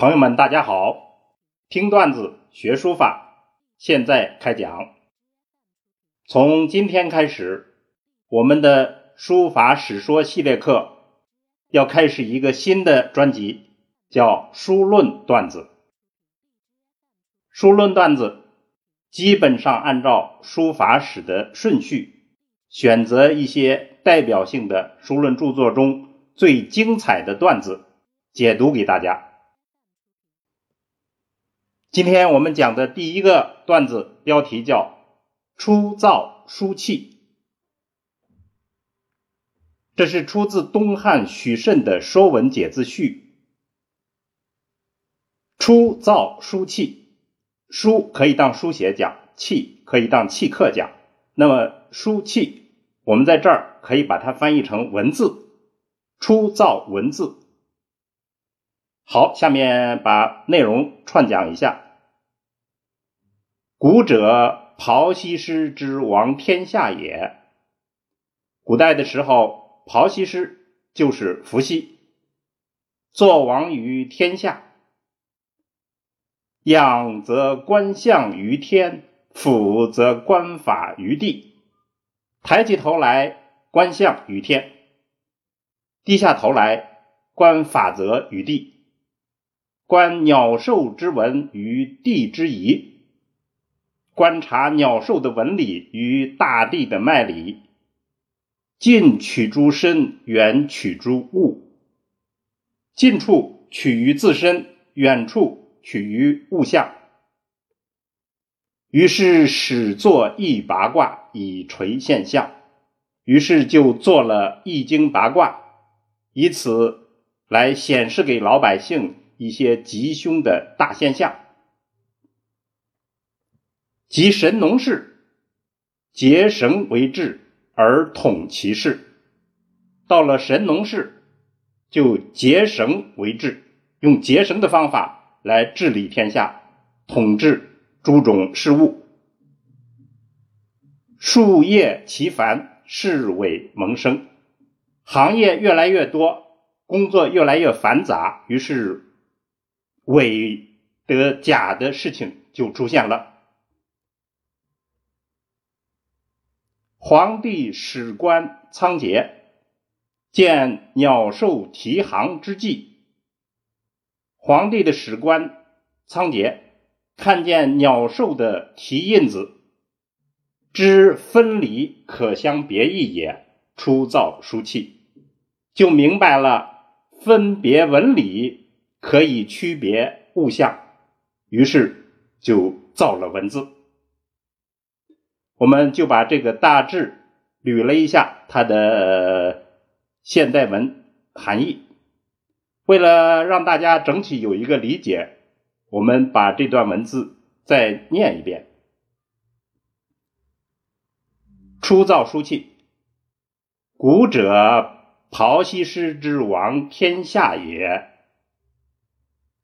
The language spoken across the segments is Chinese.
朋友们，大家好！听段子学书法，现在开讲。从今天开始，我们的书法史说系列课要开始一个新的专辑，叫《书论段子》。书论段子基本上按照书法史的顺序，选择一些代表性的书论著作中最精彩的段子，解读给大家。今天我们讲的第一个段子标题叫“初造书契”，这是出自东汉许慎的《说文解字序》。初造书契，书可以当书写讲，契可以当契刻讲。那么书契，我们在这儿可以把它翻译成文字，初造文字。好，下面把内容串讲一下。古者庖西施之王天下也。古代的时候，庖西施就是伏羲，作王于天下。仰则观象于天，俯则观法于地。抬起头来观象于天，低下头来观法则于地。观鸟兽之文于地之宜，观察鸟兽的纹理与大地的脉理。近取诸身，远取诸物。近处取于自身，远处取于物象。于是始作易八卦以垂现象。于是就做了易经八卦，以此来显示给老百姓。一些吉凶的大现象，即神农氏结绳为治而统其事。到了神农氏，就结绳为治，用结绳的方法来治理天下，统治诸种事物。树叶其繁，事为萌生，行业越来越多，工作越来越繁杂，于是。伪的假的事情就出现了。皇帝史官仓颉见鸟兽啼行之际，皇帝的史官仓颉看见鸟兽的蹄印子，知分离可相别异也，出造书契，就明白了分别文理。可以区别物象，于是就造了文字。我们就把这个大致捋了一下它的现代文含义。为了让大家整体有一个理解，我们把这段文字再念一遍：初造书契，古者庖西施之王天下也。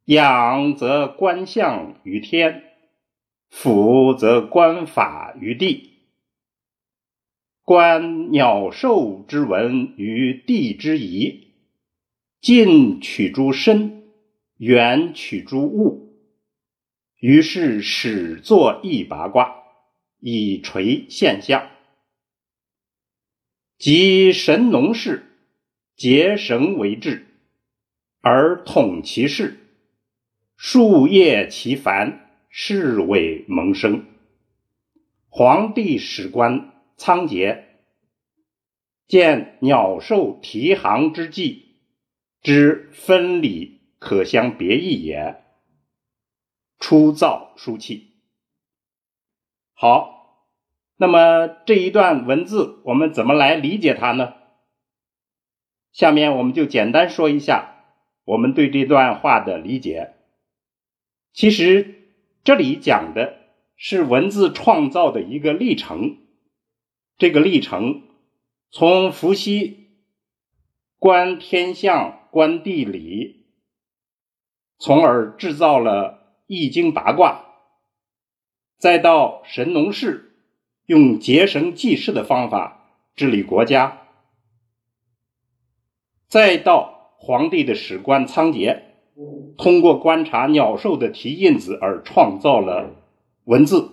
仰则观象于天，俯则观法于地。观鸟兽之文于地之宜，近取诸身，远取诸物。于是始作易八卦，以垂现象。即神农氏结绳为治，而统其事。树叶其繁，是为萌生。皇帝史官仓颉见鸟兽啼行之际，知分理可相别异也，出造书契。好，那么这一段文字我们怎么来理解它呢？下面我们就简单说一下我们对这段话的理解。其实这里讲的是文字创造的一个历程，这个历程从伏羲观天象、观地理，从而制造了易经八卦，再到神农氏用结绳记事的方法治理国家，再到皇帝的史官仓颉通过观察鸟兽的蹄印子而创造了文字。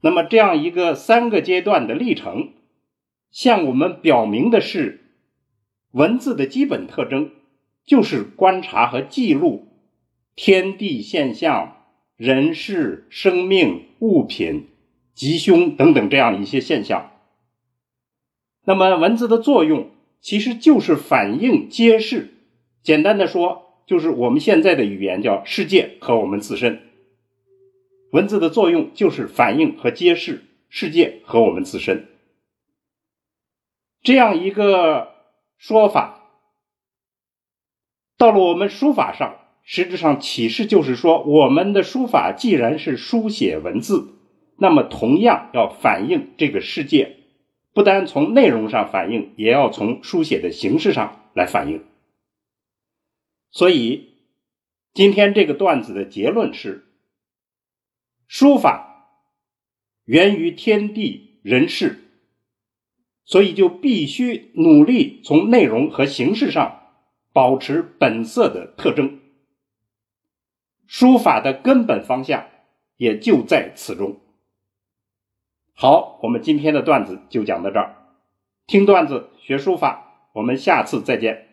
那么，这样一个三个阶段的历程，向我们表明的是，文字的基本特征就是观察和记录天地现象、人事、生命、物品、吉凶等等这样一些现象。那么，文字的作用其实就是反映、揭示。简单的说，就是我们现在的语言叫世界和我们自身。文字的作用就是反映和揭示世界和我们自身。这样一个说法，到了我们书法上，实质上启示就是说，我们的书法既然是书写文字，那么同样要反映这个世界。不单从内容上反映，也要从书写的形式上来反映。所以，今天这个段子的结论是：书法源于天地人事，所以就必须努力从内容和形式上保持本色的特征。书法的根本方向也就在此中。好，我们今天的段子就讲到这儿。听段子学书法，我们下次再见。